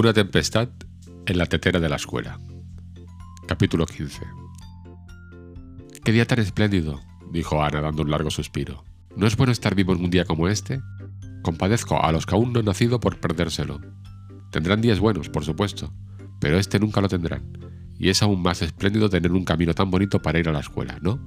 Una tempestad en la tetera de la escuela. Capítulo 15. Qué día tan espléndido, dijo Ana dando un largo suspiro. ¿No es bueno estar vivo en un día como este? Compadezco a los que aún no han nacido por perdérselo. Tendrán días buenos, por supuesto, pero este nunca lo tendrán. Y es aún más espléndido tener un camino tan bonito para ir a la escuela, ¿no?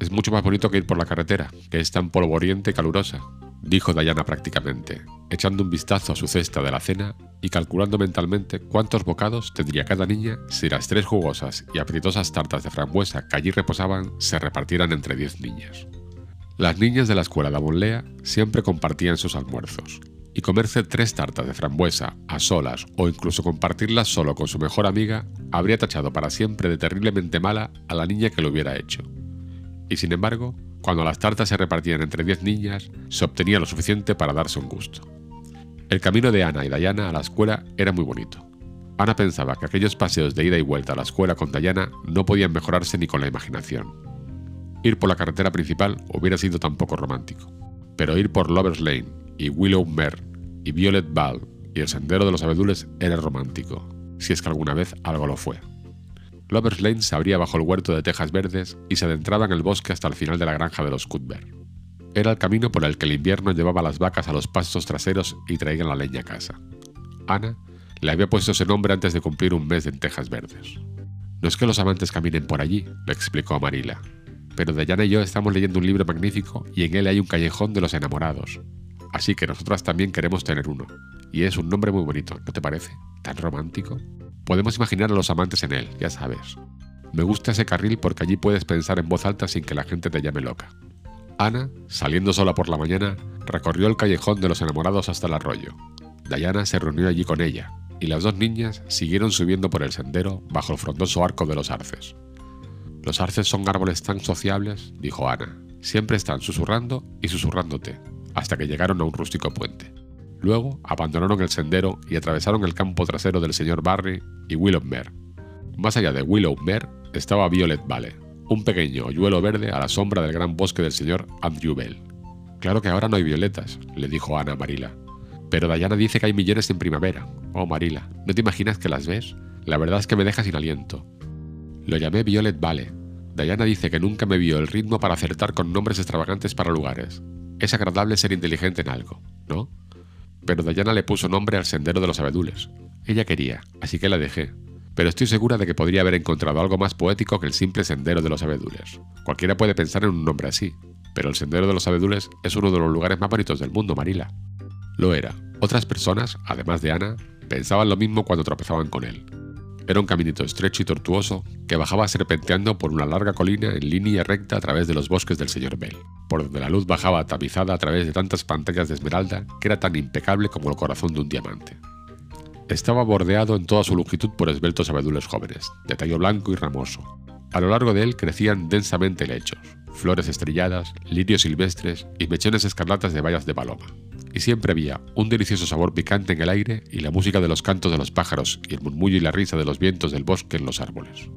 Es mucho más bonito que ir por la carretera, que es tan polvoriente y calurosa, dijo Diana prácticamente, echando un vistazo a su cesta de la cena y calculando mentalmente cuántos bocados tendría cada niña si las tres jugosas y apetitosas tartas de frambuesa que allí reposaban se repartieran entre diez niñas. Las niñas de la escuela de Avonlea siempre compartían sus almuerzos, y comerse tres tartas de frambuesa a solas o incluso compartirlas solo con su mejor amiga habría tachado para siempre de terriblemente mala a la niña que lo hubiera hecho. Y sin embargo, cuando las tartas se repartían entre diez niñas, se obtenía lo suficiente para darse un gusto. El camino de Ana y Dayana a la escuela era muy bonito. Ana pensaba que aquellos paseos de ida y vuelta a la escuela con Dayana no podían mejorarse ni con la imaginación. Ir por la carretera principal hubiera sido tampoco romántico, pero ir por Lovers Lane y Willow Mere y Violet Ball y el sendero de los abedules era romántico, si es que alguna vez algo lo fue. Lovers Lane se abría bajo el huerto de tejas verdes y se adentraba en el bosque hasta el final de la granja de los Cuthbert. Era el camino por el que el invierno llevaba las vacas a los pastos traseros y traían la leña a casa. Ana le había puesto ese nombre antes de cumplir un mes en Tejas Verdes. No es que los amantes caminen por allí, le explicó a Marila, pero Dayana y yo estamos leyendo un libro magnífico y en él hay un callejón de los enamorados. Así que nosotras también queremos tener uno. Y es un nombre muy bonito, ¿no te parece? ¿Tan romántico? Podemos imaginar a los amantes en él, ya sabes. Me gusta ese carril porque allí puedes pensar en voz alta sin que la gente te llame loca. Ana, saliendo sola por la mañana, recorrió el callejón de los enamorados hasta el arroyo. Diana se reunió allí con ella, y las dos niñas siguieron subiendo por el sendero bajo el frondoso arco de los arces. Los arces son árboles tan sociables, dijo Ana. Siempre están susurrando y susurrándote, hasta que llegaron a un rústico puente. Luego abandonaron el sendero y atravesaron el campo trasero del señor Barry y Willowmere. Más allá de Willowmere estaba Violet Valley, un pequeño hoyuelo verde a la sombra del gran bosque del señor Andrew Bell. Claro que ahora no hay violetas, le dijo Ana Marila. Pero Diana dice que hay millones en primavera. Oh, Marila, ¿no te imaginas que las ves? La verdad es que me deja sin aliento. Lo llamé Violet Vale. Diana dice que nunca me vio el ritmo para acertar con nombres extravagantes para lugares. Es agradable ser inteligente en algo, ¿no? Pero Diana le puso nombre al sendero de los abedules. Ella quería, así que la dejé, pero estoy segura de que podría haber encontrado algo más poético que el simple Sendero de los Abedules. Cualquiera puede pensar en un nombre así, pero el Sendero de los Abedules es uno de los lugares más bonitos del mundo, Marila. Lo era. Otras personas, además de Ana, pensaban lo mismo cuando tropezaban con él. Era un caminito estrecho y tortuoso que bajaba serpenteando por una larga colina en línea recta a través de los bosques del señor Bell, por donde la luz bajaba tamizada a través de tantas pantallas de esmeralda que era tan impecable como el corazón de un diamante. Estaba bordeado en toda su longitud por esbeltos abedules jóvenes, de tallo blanco y ramoso. A lo largo de él crecían densamente lechos, flores estrelladas, lirios silvestres y mechones escarlatas de bayas de paloma. Y siempre había un delicioso sabor picante en el aire y la música de los cantos de los pájaros y el murmullo y la risa de los vientos del bosque en los árboles.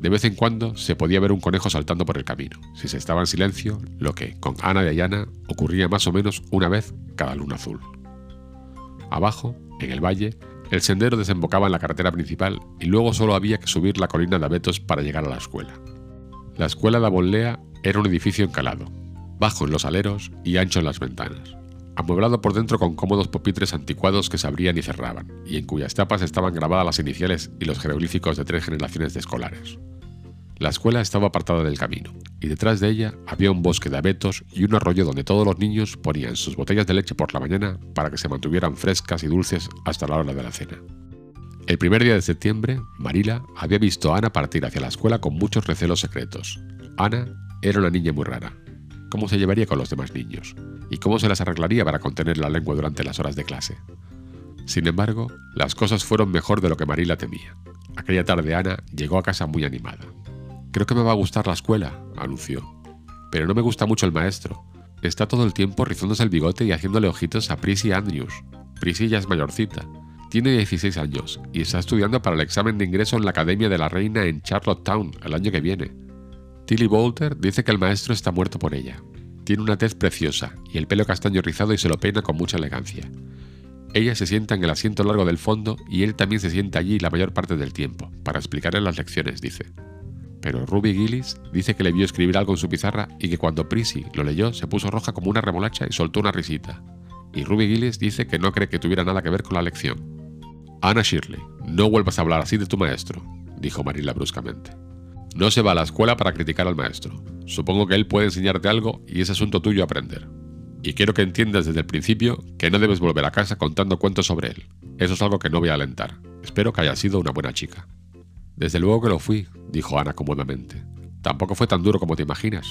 De vez en cuando se podía ver un conejo saltando por el camino, si se estaba en silencio, lo que, con Ana y Ayana, ocurría más o menos una vez cada luna azul. Abajo, en el valle, el sendero desembocaba en la carretera principal y luego solo había que subir la colina de abetos para llegar a la escuela. La escuela de Avonlea era un edificio encalado, bajo en los aleros y ancho en las ventanas, amueblado por dentro con cómodos pupitres anticuados que se abrían y cerraban, y en cuyas tapas estaban grabadas las iniciales y los jeroglíficos de tres generaciones de escolares. La escuela estaba apartada del camino, y detrás de ella había un bosque de abetos y un arroyo donde todos los niños ponían sus botellas de leche por la mañana para que se mantuvieran frescas y dulces hasta la hora de la cena. El primer día de septiembre, Marila había visto a Ana partir hacia la escuela con muchos recelos secretos. Ana era una niña muy rara. ¿Cómo se llevaría con los demás niños? ¿Y cómo se las arreglaría para contener la lengua durante las horas de clase? Sin embargo, las cosas fueron mejor de lo que Marila temía. Aquella tarde Ana llegó a casa muy animada. Creo que me va a gustar la escuela, anunció. Pero no me gusta mucho el maestro. Está todo el tiempo rizándose el bigote y haciéndole ojitos a Prissy Andrews. Prissy ya es mayorcita. Tiene 16 años y está estudiando para el examen de ingreso en la Academia de la Reina en Charlottetown el año que viene. Tilly Bolter dice que el maestro está muerto por ella. Tiene una tez preciosa y el pelo castaño rizado y se lo peina con mucha elegancia. Ella se sienta en el asiento largo del fondo y él también se sienta allí la mayor parte del tiempo, para explicarle las lecciones, dice. Pero Ruby Gillis dice que le vio escribir algo en su pizarra y que cuando Prissy lo leyó se puso roja como una remolacha y soltó una risita. Y Ruby Gillis dice que no cree que tuviera nada que ver con la lección. Anna Shirley, no vuelvas a hablar así de tu maestro, dijo Marilla bruscamente. No se va a la escuela para criticar al maestro. Supongo que él puede enseñarte algo y es asunto tuyo aprender. Y quiero que entiendas desde el principio que no debes volver a casa contando cuentos sobre él. Eso es algo que no voy a alentar. Espero que haya sido una buena chica. Desde luego que lo fui, dijo Ana cómodamente. Tampoco fue tan duro como te imaginas.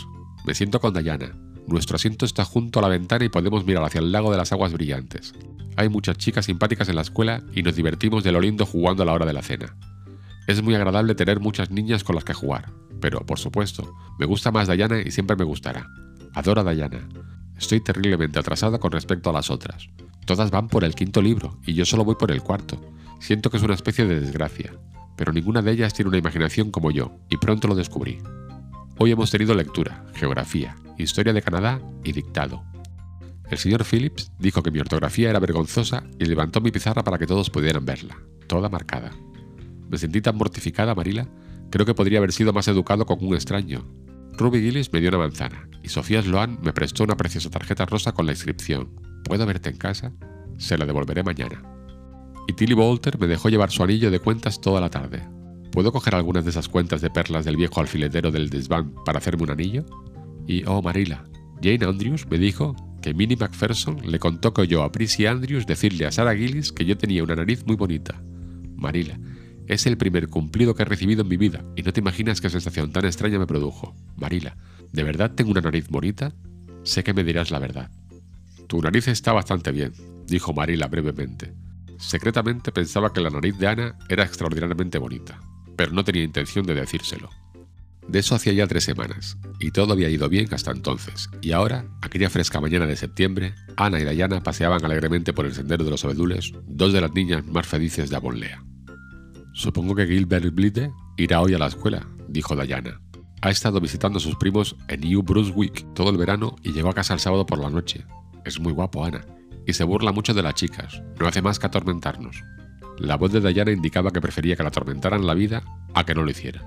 Me siento con Diana. Nuestro asiento está junto a la ventana y podemos mirar hacia el lago de las aguas brillantes. Hay muchas chicas simpáticas en la escuela y nos divertimos de lo lindo jugando a la hora de la cena. Es muy agradable tener muchas niñas con las que jugar, pero, por supuesto, me gusta más Diana y siempre me gustará. Adoro a Diana. Estoy terriblemente atrasada con respecto a las otras. Todas van por el quinto libro y yo solo voy por el cuarto. Siento que es una especie de desgracia, pero ninguna de ellas tiene una imaginación como yo, y pronto lo descubrí. Hoy hemos tenido lectura, geografía, historia de Canadá y dictado. El señor Phillips dijo que mi ortografía era vergonzosa y levantó mi pizarra para que todos pudieran verla, toda marcada. Me sentí tan mortificada, Marila, creo que podría haber sido más educado con un extraño, Ruby Gillis me dio una manzana y Sofía Sloan me prestó una preciosa tarjeta rosa con la inscripción ¿Puedo verte en casa? Se la devolveré mañana. Y Tilly Bolter me dejó llevar su anillo de cuentas toda la tarde. ¿Puedo coger algunas de esas cuentas de perlas del viejo alfiletero del desván para hacerme un anillo? Y, oh Marila, Jane Andrews me dijo que Minnie MacPherson le contó que oyó a Prissy Andrews decirle a Sarah Gillis que yo tenía una nariz muy bonita. Marila, es el primer cumplido que he recibido en mi vida y no te imaginas qué sensación tan extraña me produjo. Marila, ¿de verdad tengo una nariz bonita? Sé que me dirás la verdad. Tu nariz está bastante bien, dijo Marila brevemente. Secretamente pensaba que la nariz de Ana era extraordinariamente bonita, pero no tenía intención de decírselo. De eso hacía ya tres semanas, y todo había ido bien hasta entonces, y ahora, aquella fresca mañana de septiembre, Ana y Dayana paseaban alegremente por el sendero de los abedules, dos de las niñas más felices de Avonlea. Supongo que Gilbert Blythe irá hoy a la escuela, dijo Diana. Ha estado visitando a sus primos en New Brunswick todo el verano y llegó a casa el sábado por la noche. Es muy guapo, Ana, y se burla mucho de las chicas. No hace más que atormentarnos. La voz de Diana indicaba que prefería que la atormentaran la vida a que no lo hicieran.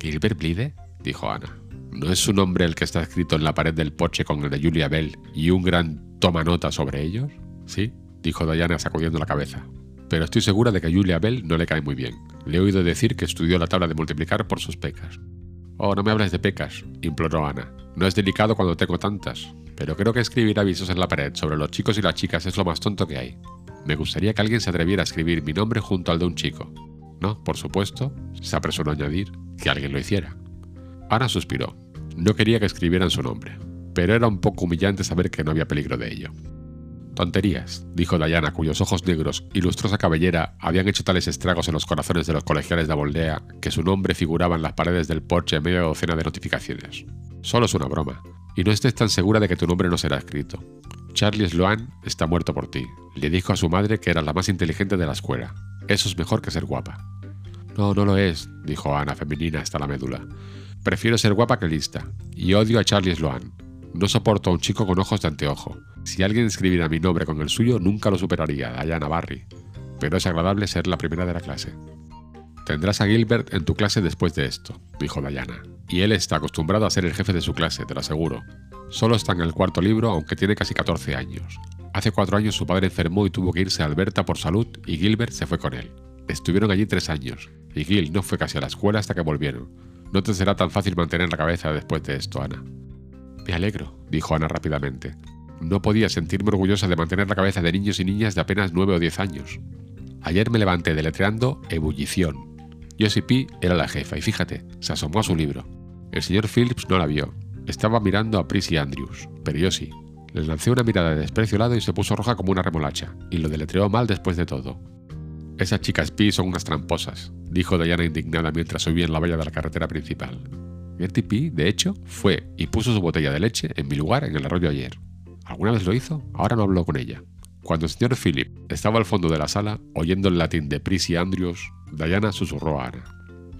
¿Gilbert Blythe? dijo Ana. ¿No es su nombre el que está escrito en la pared del porche con el de Julia Bell y un gran toma nota sobre ellos? Sí, dijo Diana sacudiendo la cabeza pero estoy segura de que Julia Bell no le cae muy bien. Le he oído decir que estudió la tabla de multiplicar por sus pecas. Oh, no me hables de pecas, imploró Ana. No es delicado cuando tengo tantas, pero creo que escribir avisos en la pared sobre los chicos y las chicas es lo más tonto que hay. Me gustaría que alguien se atreviera a escribir mi nombre junto al de un chico. No, por supuesto, se apresuró a añadir, que alguien lo hiciera. Ana suspiró. No quería que escribieran su nombre, pero era un poco humillante saber que no había peligro de ello. Tonterías, dijo Diana, cuyos ojos negros y lustrosa cabellera habían hecho tales estragos en los corazones de los colegiales de Aboldea que su nombre figuraba en las paredes del porche en medio de docena de notificaciones. Solo es una broma, y no estés tan segura de que tu nombre no será escrito. Charlie Sloan está muerto por ti. Le dijo a su madre que era la más inteligente de la escuela. Eso es mejor que ser guapa. No, no lo es, dijo Ana, femenina hasta la médula. Prefiero ser guapa que lista, y odio a Charlie Sloan. No soporto a un chico con ojos de anteojo. Si alguien escribiera mi nombre con el suyo, nunca lo superaría, Diana Barry. Pero es agradable ser la primera de la clase. Tendrás a Gilbert en tu clase después de esto, dijo Diana. Y él está acostumbrado a ser el jefe de su clase, te lo aseguro. Solo está en el cuarto libro, aunque tiene casi 14 años. Hace cuatro años su padre enfermó y tuvo que irse a Alberta por salud y Gilbert se fue con él. Estuvieron allí tres años, y Gil no fue casi a la escuela hasta que volvieron. No te será tan fácil mantener la cabeza después de esto, Ana. Me alegro, dijo Ana rápidamente. No podía sentirme orgullosa de mantener la cabeza de niños y niñas de apenas nueve o diez años. Ayer me levanté deletreando ebullición. Josie P. era la jefa y fíjate, se asomó a su libro. El señor Phillips no la vio. Estaba mirando a Prissy Andrews, pero yo sí. Le lancé una mirada de desprecio y se puso roja como una remolacha, y lo deletreó mal después de todo. Esas chicas P son unas tramposas, dijo Diana indignada mientras subía en la valla de la carretera principal. Gertie P, de hecho, fue y puso su botella de leche en mi lugar en el arroyo ayer. ¿Alguna vez lo hizo? Ahora no habló con ella. Cuando el señor Philip estaba al fondo de la sala, oyendo el latín de Prissy Andrews, Diana susurró a Ana.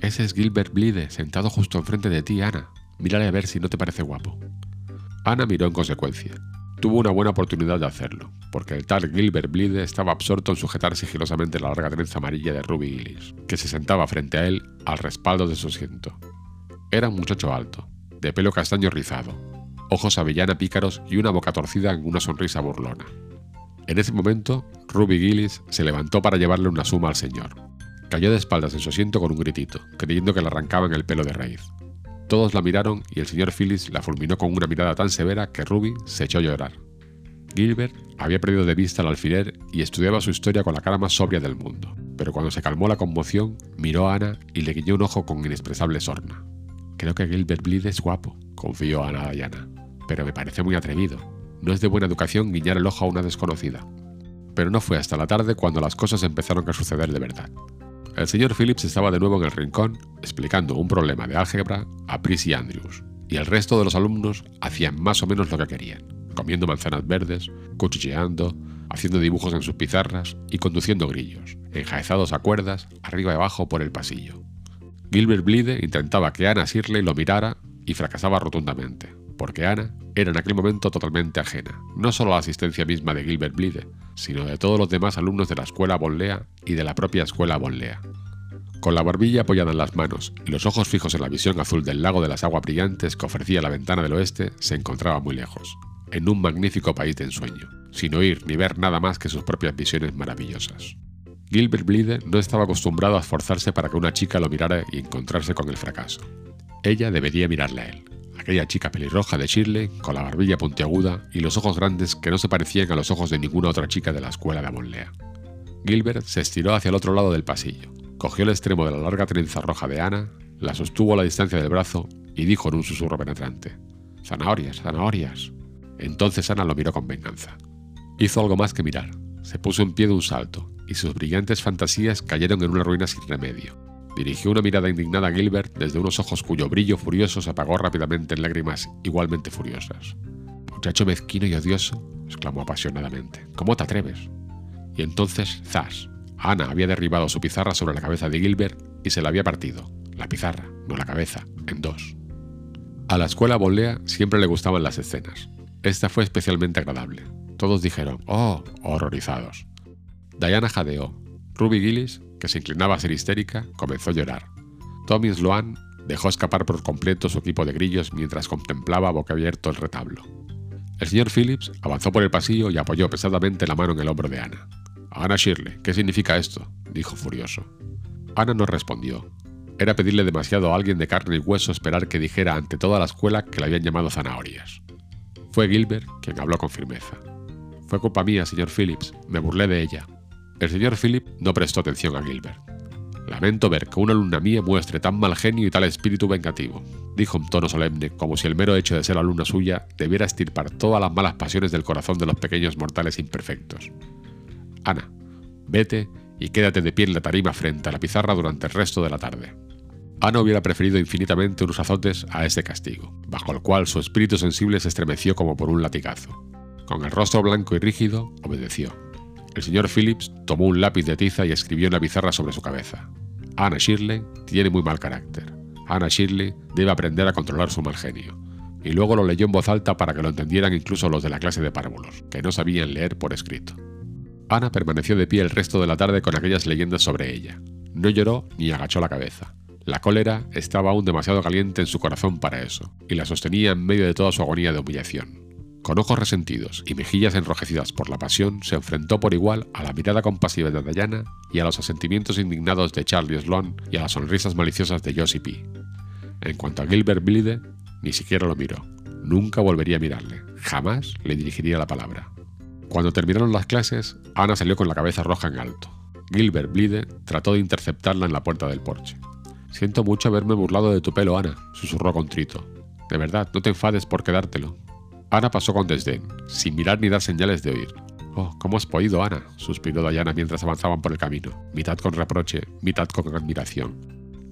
Ese es Gilbert Blythe, sentado justo enfrente de ti, Ana. Mírale a ver si no te parece guapo. Ana miró en consecuencia. tuvo una buena oportunidad de hacerlo, porque el tal Gilbert Blythe estaba absorto en sujetar sigilosamente la larga trenza amarilla de Ruby Gillis, que se sentaba frente a él al respaldo de su asiento. Era un muchacho alto, de pelo castaño rizado, ojos avellana pícaros y una boca torcida en una sonrisa burlona. En ese momento, Ruby Gillis se levantó para llevarle una suma al señor. Cayó de espaldas en su asiento con un gritito, creyendo que le arrancaban el pelo de raíz. Todos la miraron y el señor Phillips la fulminó con una mirada tan severa que Ruby se echó a llorar. Gilbert había perdido de vista el alfiler y estudiaba su historia con la cara más sobria del mundo, pero cuando se calmó la conmoción, miró a Ana y le guiñó un ojo con inexpresable sorna. Creo que Gilbert Blythe es guapo, confió Ana a Diana, pero me parece muy atrevido. No es de buena educación guiñar el ojo a una desconocida. Pero no fue hasta la tarde cuando las cosas empezaron a suceder de verdad. El señor Phillips estaba de nuevo en el rincón explicando un problema de álgebra a Prissy Andrews, y el resto de los alumnos hacían más o menos lo que querían, comiendo manzanas verdes, cuchicheando, haciendo dibujos en sus pizarras y conduciendo grillos, enjaezados a cuerdas, arriba y abajo por el pasillo. Gilbert Blythe intentaba que Anna Shirley lo mirara y fracasaba rotundamente, porque Anna era en aquel momento totalmente ajena, no solo a la asistencia misma de Gilbert Blythe, sino de todos los demás alumnos de la escuela Bonlea y de la propia escuela Bonlea. Con la barbilla apoyada en las manos y los ojos fijos en la visión azul del lago de las aguas brillantes que ofrecía la ventana del oeste, se encontraba muy lejos, en un magnífico país de ensueño, sin oír ni ver nada más que sus propias visiones maravillosas. Gilbert Blythe no estaba acostumbrado a esforzarse para que una chica lo mirara y encontrarse con el fracaso. Ella debería mirarle a él, aquella chica pelirroja de Shirley, con la barbilla puntiaguda y los ojos grandes que no se parecían a los ojos de ninguna otra chica de la escuela de Avonlea. Gilbert se estiró hacia el otro lado del pasillo, cogió el extremo de la larga trenza roja de Ana, la sostuvo a la distancia del brazo y dijo en un susurro penetrante: Zanahorias, zanahorias. Entonces Ana lo miró con venganza. Hizo algo más que mirar. Se puso en pie de un salto, y sus brillantes fantasías cayeron en una ruina sin remedio, Dirigió una mirada indignada a Gilbert desde unos ojos cuyo brillo furioso se apagó rápidamente en lágrimas igualmente furiosas. Muchacho mezquino y odioso, exclamó apasionadamente. ¿Cómo te atreves? Y entonces, zas. Ana había derribado su pizarra sobre la cabeza de Gilbert y se la había partido, la pizarra, no la cabeza, en dos. A la escuela Bolea siempre le gustaban las escenas. Esta fue especialmente agradable. Todos dijeron, oh, horrorizados. Diana jadeó. Ruby Gillis que se inclinaba a ser histérica, comenzó a llorar. Tommy Sloan dejó escapar por completo su equipo de grillos mientras contemplaba boca abierto el retablo. El señor Phillips avanzó por el pasillo y apoyó pesadamente la mano en el hombro de Ana. Ana Shirley, ¿qué significa esto? dijo furioso. Ana no respondió. Era pedirle demasiado a alguien de carne y hueso esperar que dijera ante toda la escuela que le habían llamado zanahorias. Fue Gilbert quien habló con firmeza. Fue culpa mía, señor Phillips. Me burlé de ella. El señor Philip no prestó atención a Gilbert. Lamento ver que una alumna mía muestre tan mal genio y tal espíritu vengativo, dijo en tono solemne, como si el mero hecho de ser alumna suya debiera estirpar todas las malas pasiones del corazón de los pequeños mortales imperfectos. Ana, vete y quédate de pie en la tarima frente a la pizarra durante el resto de la tarde. Ana hubiera preferido infinitamente unos azotes a ese castigo, bajo el cual su espíritu sensible se estremeció como por un latigazo. Con el rostro blanco y rígido, obedeció. El señor Phillips tomó un lápiz de tiza y escribió en la pizarra sobre su cabeza. Anna Shirley tiene muy mal carácter. Anna Shirley debe aprender a controlar su mal genio. Y luego lo leyó en voz alta para que lo entendieran incluso los de la clase de párvulos, que no sabían leer por escrito. Ana permaneció de pie el resto de la tarde con aquellas leyendas sobre ella. No lloró ni agachó la cabeza. La cólera estaba aún demasiado caliente en su corazón para eso, y la sostenía en medio de toda su agonía de humillación. Con ojos resentidos y mejillas enrojecidas por la pasión, se enfrentó por igual a la mirada compasiva de Diana y a los asentimientos indignados de Charlie Sloan y a las sonrisas maliciosas de Josie P. En cuanto a Gilbert Blythe, ni siquiera lo miró. Nunca volvería a mirarle. Jamás le dirigiría la palabra. Cuando terminaron las clases, Ana salió con la cabeza roja en alto. Gilbert Blythe trató de interceptarla en la puerta del porche. Siento mucho haberme burlado de tu pelo, Ana, susurró contrito. De verdad, no te enfades por quedártelo. Ana pasó con desdén, sin mirar ni dar señales de oír. Oh, ¿cómo has podido, Ana? suspiró Diana mientras avanzaban por el camino, mitad con reproche, mitad con admiración.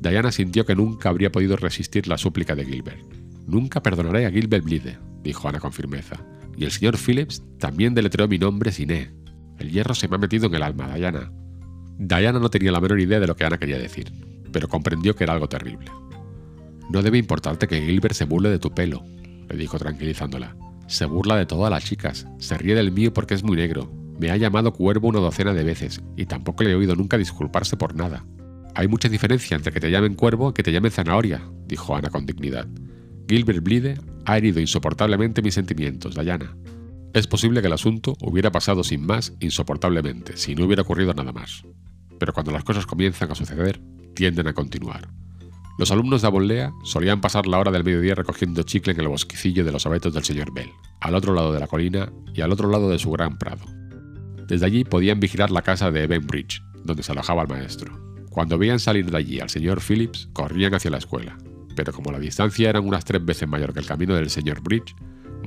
Diana sintió que nunca habría podido resistir la súplica de Gilbert. Nunca perdonaré a Gilbert Blythe, dijo Ana con firmeza. Y el señor Phillips también deletreó mi nombre sin E. El hierro se me ha metido en el alma, Diana. Diana no tenía la menor idea de lo que Ana quería decir, pero comprendió que era algo terrible. No debe importarte que Gilbert se burle de tu pelo, le dijo tranquilizándola. Se burla de todas las chicas, se ríe del mío porque es muy negro, me ha llamado cuervo una docena de veces y tampoco le he oído nunca disculparse por nada. Hay mucha diferencia entre que te llamen cuervo y que te llamen zanahoria, dijo Ana con dignidad. Gilbert Blythe ha herido insoportablemente mis sentimientos, Diana. Es posible que el asunto hubiera pasado sin más insoportablemente, si no hubiera ocurrido nada más. Pero cuando las cosas comienzan a suceder, tienden a continuar. Los alumnos de Abollea solían pasar la hora del mediodía recogiendo chicle en el bosquecillo de los abetos del señor Bell, al otro lado de la colina y al otro lado de su gran prado. Desde allí podían vigilar la casa de Bridge, donde se alojaba el maestro. Cuando veían salir de allí al señor Phillips, corrían hacia la escuela, pero como la distancia era unas tres veces mayor que el camino del señor Bridge,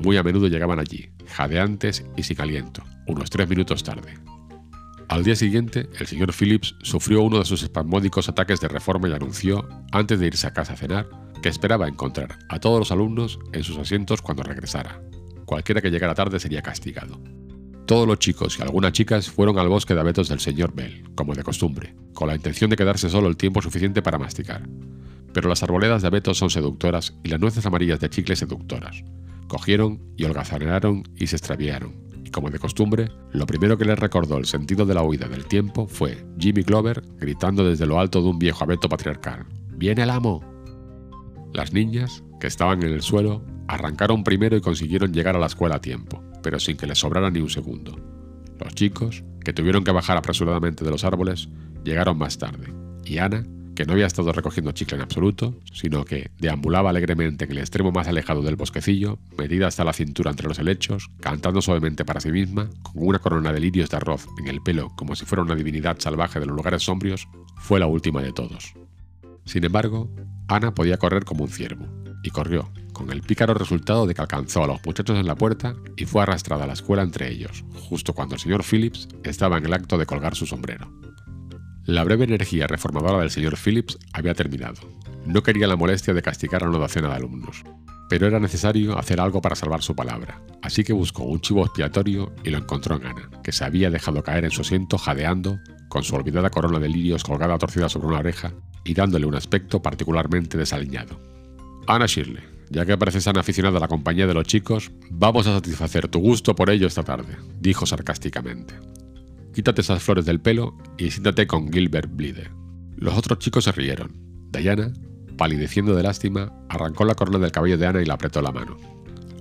muy a menudo llegaban allí, jadeantes y sin aliento, unos tres minutos tarde. Al día siguiente, el señor Phillips sufrió uno de sus espasmódicos ataques de reforma y anunció, antes de irse a casa a cenar, que esperaba encontrar a todos los alumnos en sus asientos cuando regresara. Cualquiera que llegara tarde sería castigado. Todos los chicos y algunas chicas fueron al bosque de abetos del señor Bell, como de costumbre, con la intención de quedarse solo el tiempo suficiente para masticar. Pero las arboledas de abetos son seductoras y las nueces amarillas de chicle seductoras. Cogieron y holgazanearon y se extraviaron. Como de costumbre, lo primero que les recordó el sentido de la huida del tiempo fue Jimmy Clover gritando desde lo alto de un viejo abeto patriarcal: ¡Viene el amo! Las niñas, que estaban en el suelo, arrancaron primero y consiguieron llegar a la escuela a tiempo pero sin que les sobrara ni un segundo. Los chicos, que tuvieron que bajar apresuradamente de los árboles, llegaron más tarde, y Ana, que no había estado recogiendo chicle en absoluto, sino que deambulaba alegremente en el extremo más alejado del bosquecillo, metida hasta la cintura entre los helechos, cantando suavemente para sí misma, con una corona de lirios de arroz en el pelo como si fuera una divinidad salvaje de los lugares sombrios, fue la última de todos. Sin embargo, Ana podía correr como un ciervo, y corrió, con el pícaro resultado de que alcanzó a los muchachos en la puerta y fue arrastrada a la escuela entre ellos, justo cuando el señor Phillips estaba en el acto de colgar su sombrero. La breve energía reformadora del señor Phillips había terminado. No quería la molestia de castigar a una docena de alumnos, pero era necesario hacer algo para salvar su palabra, así que buscó un chivo expiatorio y lo encontró en Ana, que se había dejado caer en su asiento jadeando, con su olvidada corona de lirios colgada torcida sobre una oreja y dándole un aspecto particularmente desaliñado. Ana Shirley, ya que pareces tan aficionada a la compañía de los chicos, vamos a satisfacer tu gusto por ello esta tarde, dijo sarcásticamente. Quítate esas flores del pelo y siéntate con Gilbert Blythe. Los otros chicos se rieron. Diana, palideciendo de lástima, arrancó la corona del cabello de Ana y le apretó la mano.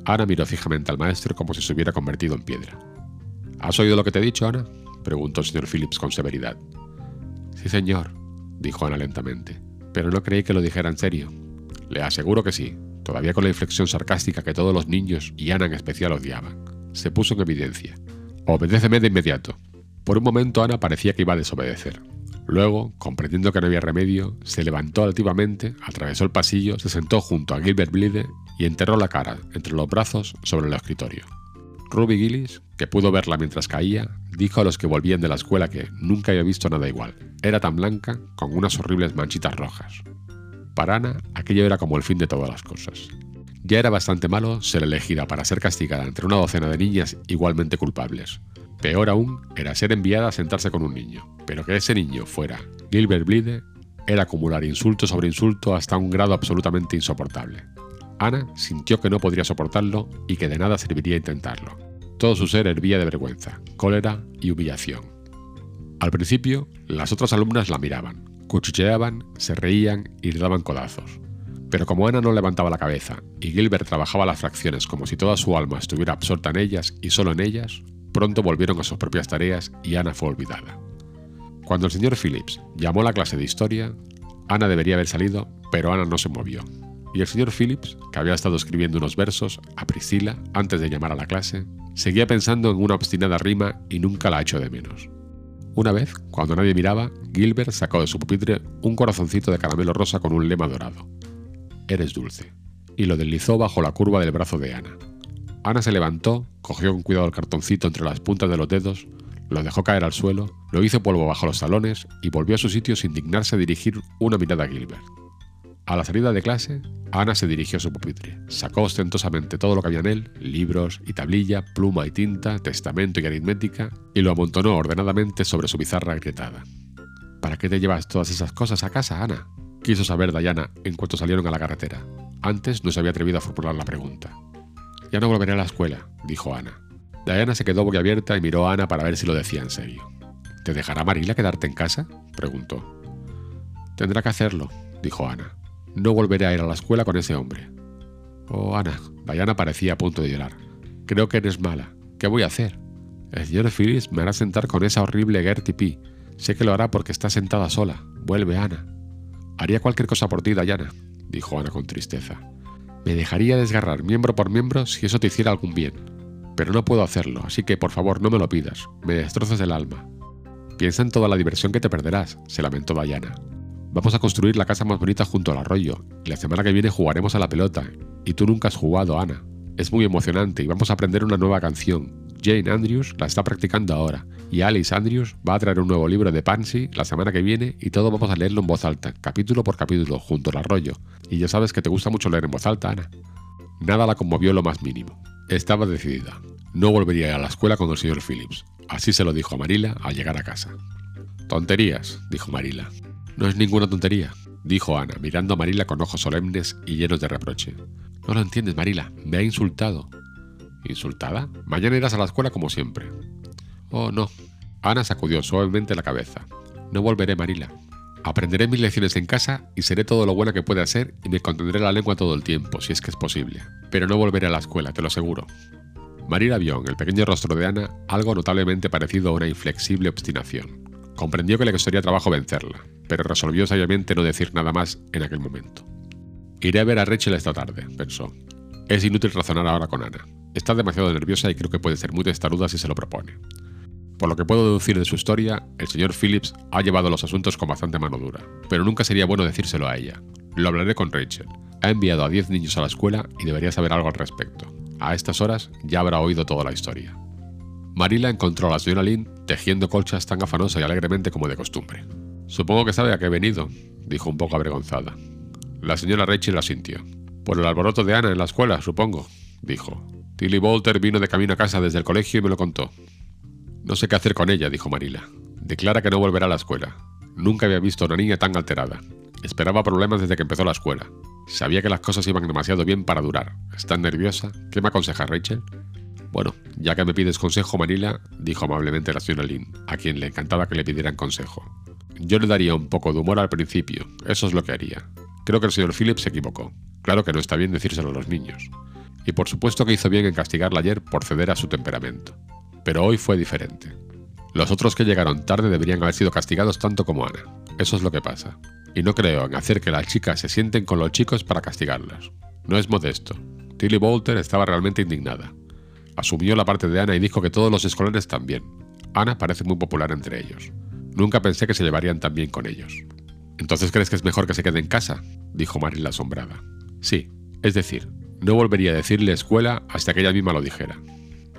Ana miró fijamente al maestro como si se hubiera convertido en piedra. ¿Has oído lo que te he dicho, Ana? preguntó el señor Phillips con severidad. Sí, señor, dijo Ana lentamente, pero no creí que lo dijera en serio. Le aseguro que sí, todavía con la inflexión sarcástica que todos los niños y Ana en especial odiaban. Se puso en evidencia. Obedéceme de inmediato. Por un momento Ana parecía que iba a desobedecer. Luego, comprendiendo que no había remedio, se levantó altivamente, atravesó el pasillo, se sentó junto a Gilbert Blythe y enterró la cara entre los brazos sobre el escritorio. Ruby Gillis, que pudo verla mientras caía, dijo a los que volvían de la escuela que nunca había visto nada igual. Era tan blanca con unas horribles manchitas rojas. Para Ana, aquello era como el fin de todas las cosas. Ya era bastante malo ser elegida para ser castigada entre una docena de niñas igualmente culpables. Peor aún era ser enviada a sentarse con un niño, pero que ese niño fuera Gilbert Blythe era acumular insulto sobre insulto hasta un grado absolutamente insoportable. Ana sintió que no podría soportarlo y que de nada serviría intentarlo. Todo su ser hervía de vergüenza, cólera y humillación. Al principio, las otras alumnas la miraban, Cuchicheaban, se reían y le daban codazos. Pero como Ana no levantaba la cabeza y Gilbert trabajaba las fracciones como si toda su alma estuviera absorta en ellas y solo en ellas, pronto volvieron a sus propias tareas y Ana fue olvidada. Cuando el señor Phillips llamó a la clase de historia, Ana debería haber salido, pero Ana no se movió. Y el señor Phillips, que había estado escribiendo unos versos a Priscila antes de llamar a la clase, seguía pensando en una obstinada rima y nunca la echó de menos. Una vez, cuando nadie miraba, Gilbert sacó de su pupitre un corazoncito de caramelo rosa con un lema dorado. Eres dulce. Y lo deslizó bajo la curva del brazo de Ana. Ana se levantó, cogió con cuidado el cartoncito entre las puntas de los dedos, lo dejó caer al suelo, lo hizo polvo bajo los talones y volvió a su sitio sin dignarse dirigir una mirada a Gilbert. A la salida de clase, Ana se dirigió a su pupitre, sacó ostentosamente todo lo que había en él, libros y tablilla, pluma y tinta, testamento y aritmética, y lo amontonó ordenadamente sobre su bizarra agrietada. ¿Para qué te llevas todas esas cosas a casa, Ana? quiso saber Diana en cuanto salieron a la carretera. Antes no se había atrevido a formular la pregunta. Ya no volveré a la escuela, dijo Ana. Diana se quedó boquiabierta y miró a Ana para ver si lo decía en serio. ¿Te dejará Marila quedarte en casa? preguntó. Tendrá que hacerlo, dijo Ana. No volveré a ir a la escuela con ese hombre. Oh, Ana, Diana parecía a punto de llorar. Creo que eres mala. ¿Qué voy a hacer? El señor Phillips me hará sentar con esa horrible Gertie P. Sé que lo hará porque está sentada sola. Vuelve, Ana. Haría cualquier cosa por ti, Diana, dijo Ana con tristeza. Me dejaría desgarrar miembro por miembro si eso te hiciera algún bien. Pero no puedo hacerlo, así que por favor no me lo pidas. Me destrozas el alma. Piensa en toda la diversión que te perderás, se lamentó Diana. Vamos a construir la casa más bonita junto al arroyo, y la semana que viene jugaremos a la pelota. Y tú nunca has jugado, Ana. Es muy emocionante y vamos a aprender una nueva canción. Jane Andrews la está practicando ahora, y Alice Andrews va a traer un nuevo libro de Pansy la semana que viene y todos vamos a leerlo en voz alta, capítulo por capítulo, junto al arroyo. Y ya sabes que te gusta mucho leer en voz alta, Ana. Nada la conmovió lo más mínimo. Estaba decidida. No volvería a, a la escuela con el señor Phillips. Así se lo dijo a Marila al llegar a casa. Tonterías, dijo Marila. No es ninguna tontería, dijo Ana, mirando a Marila con ojos solemnes y llenos de reproche. No lo entiendes, Marila. Me ha insultado. ¿Insultada? Mañana irás a la escuela como siempre. Oh, no. Ana sacudió suavemente la cabeza. No volveré, Marila. Aprenderé mis lecciones en casa y seré todo lo buena que pueda ser y me contendré la lengua todo el tiempo, si es que es posible. Pero no volveré a la escuela, te lo aseguro. Marila vio en el pequeño rostro de Ana algo notablemente parecido a una inflexible obstinación. Comprendió que le costaría trabajo vencerla, pero resolvió sabiamente no decir nada más en aquel momento. Iré a ver a Rachel esta tarde, pensó. Es inútil razonar ahora con Ana. Está demasiado nerviosa y creo que puede ser muy testaruda si se lo propone. Por lo que puedo deducir de su historia, el señor Phillips ha llevado los asuntos con bastante mano dura, pero nunca sería bueno decírselo a ella. Lo hablaré con Rachel. Ha enviado a 10 niños a la escuela y debería saber algo al respecto. A estas horas ya habrá oído toda la historia. Marila encontró a la señora Lynn tejiendo colchas tan afanosa y alegremente como de costumbre. Supongo que sabe a qué he venido, dijo un poco avergonzada. La señora Rachel asintió. Por el alboroto de Ana en la escuela, supongo, dijo. Tilly Bolter vino de camino a casa desde el colegio y me lo contó. No sé qué hacer con ella, dijo Marila. Declara que no volverá a la escuela. Nunca había visto a una niña tan alterada. Esperaba problemas desde que empezó la escuela. Sabía que las cosas iban demasiado bien para durar. ¿Estás nerviosa? ¿Qué me aconseja Rachel? Bueno, ya que me pides consejo, Marila, dijo amablemente la señora Lynn, a quien le encantaba que le pidieran consejo. Yo le daría un poco de humor al principio, eso es lo que haría. Creo que el señor Phillips se equivocó. Claro que no está bien decírselo a los niños y por supuesto que hizo bien en castigarla ayer por ceder a su temperamento. Pero hoy fue diferente. Los otros que llegaron tarde deberían haber sido castigados tanto como Ana. Eso es lo que pasa. Y no creo en hacer que las chicas se sienten con los chicos para castigarlas. No es modesto. Tilly Bolter estaba realmente indignada. Asumió la parte de Ana y dijo que todos los escolares también. Ana parece muy popular entre ellos. Nunca pensé que se llevarían tan bien con ellos. ¿Entonces crees que es mejor que se quede en casa? dijo Marilla asombrada. Sí, es decir, no volvería a decirle escuela hasta que ella misma lo dijera.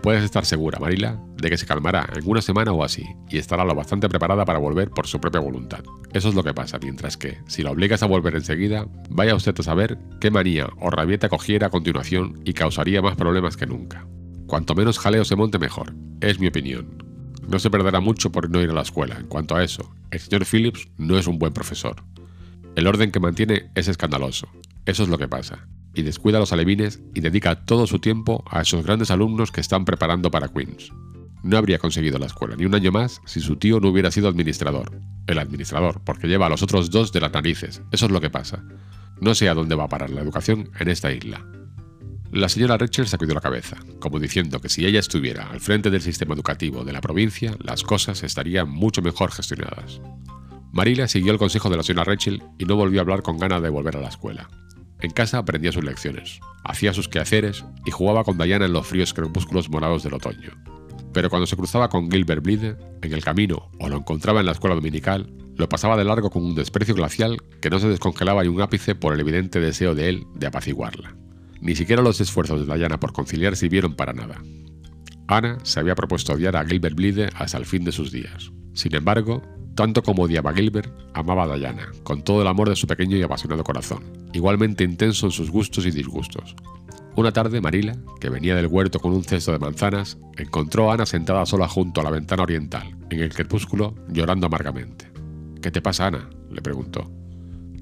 Puedes estar segura, Marila, de que se calmará en una semana o así y estará lo bastante preparada para volver por su propia voluntad. Eso es lo que pasa, mientras que, si la obligas a volver enseguida, vaya usted a saber qué manía o rabieta cogiera a continuación y causaría más problemas que nunca. Cuanto menos jaleo se monte mejor, es mi opinión. No se perderá mucho por no ir a la escuela. En cuanto a eso, el señor Phillips no es un buen profesor. El orden que mantiene es escandaloso. Eso es lo que pasa y descuida a los alevines y dedica todo su tiempo a esos grandes alumnos que están preparando para Queens. No habría conseguido la escuela ni un año más si su tío no hubiera sido administrador. El administrador, porque lleva a los otros dos de las narices. Eso es lo que pasa. No sé a dónde va a parar la educación en esta isla. La señora Rachel sacudió la cabeza, como diciendo que si ella estuviera al frente del sistema educativo de la provincia, las cosas estarían mucho mejor gestionadas. Marila siguió el consejo de la señora Rachel y no volvió a hablar con ganas de volver a la escuela. En casa aprendía sus lecciones, hacía sus quehaceres y jugaba con Diana en los fríos crepúsculos morados del otoño. Pero cuando se cruzaba con Gilbert Blythe en el camino o lo encontraba en la escuela dominical, lo pasaba de largo con un desprecio glacial que no se descongelaba ni un ápice por el evidente deseo de él de apaciguarla. Ni siquiera los esfuerzos de Diana por conciliar sirvieron para nada. Ana se había propuesto odiar a Gilbert Blythe hasta el fin de sus días. Sin embargo, tanto como odiaba Gilbert, amaba a Diana, con todo el amor de su pequeño y apasionado corazón, igualmente intenso en sus gustos y disgustos. Una tarde, Marila, que venía del huerto con un cesto de manzanas, encontró a Ana sentada sola junto a la ventana oriental, en el crepúsculo, llorando amargamente. ¿Qué te pasa, Ana? le preguntó.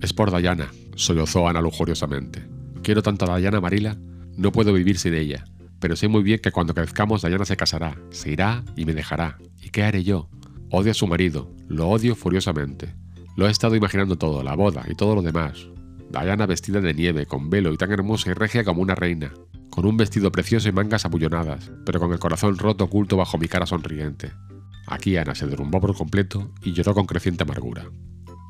Es por Diana, sollozó Ana lujuriosamente. Quiero tanto a Diana, Marila, no puedo vivir sin ella. pero sé muy bien que cuando crezcamos Diana se casará, se irá y me dejará. ¿Y qué haré yo? Odio a su marido, lo odio furiosamente. Lo he estado imaginando todo, la boda y todo lo demás. Diana vestida de nieve, con velo y tan hermosa y regia como una reina, con un vestido precioso y mangas abullonadas, pero con el corazón roto oculto bajo mi cara sonriente. Aquí Ana se derrumbó por completo y lloró con creciente amargura.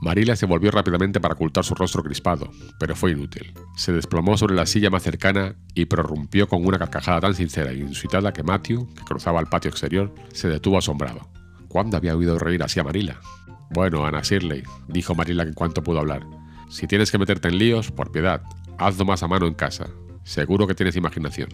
Marila se volvió rápidamente para ocultar su rostro crispado, pero fue inútil. Se desplomó sobre la silla más cercana y prorrumpió con una carcajada tan sincera e inusitada que Matthew, que cruzaba el patio exterior, se detuvo asombrado. ¿Cuándo había oído reír así a Marila? Bueno, Ana Shirley, dijo Marila en cuanto pudo hablar. Si tienes que meterte en líos, por piedad, hazlo más a mano en casa. Seguro que tienes imaginación.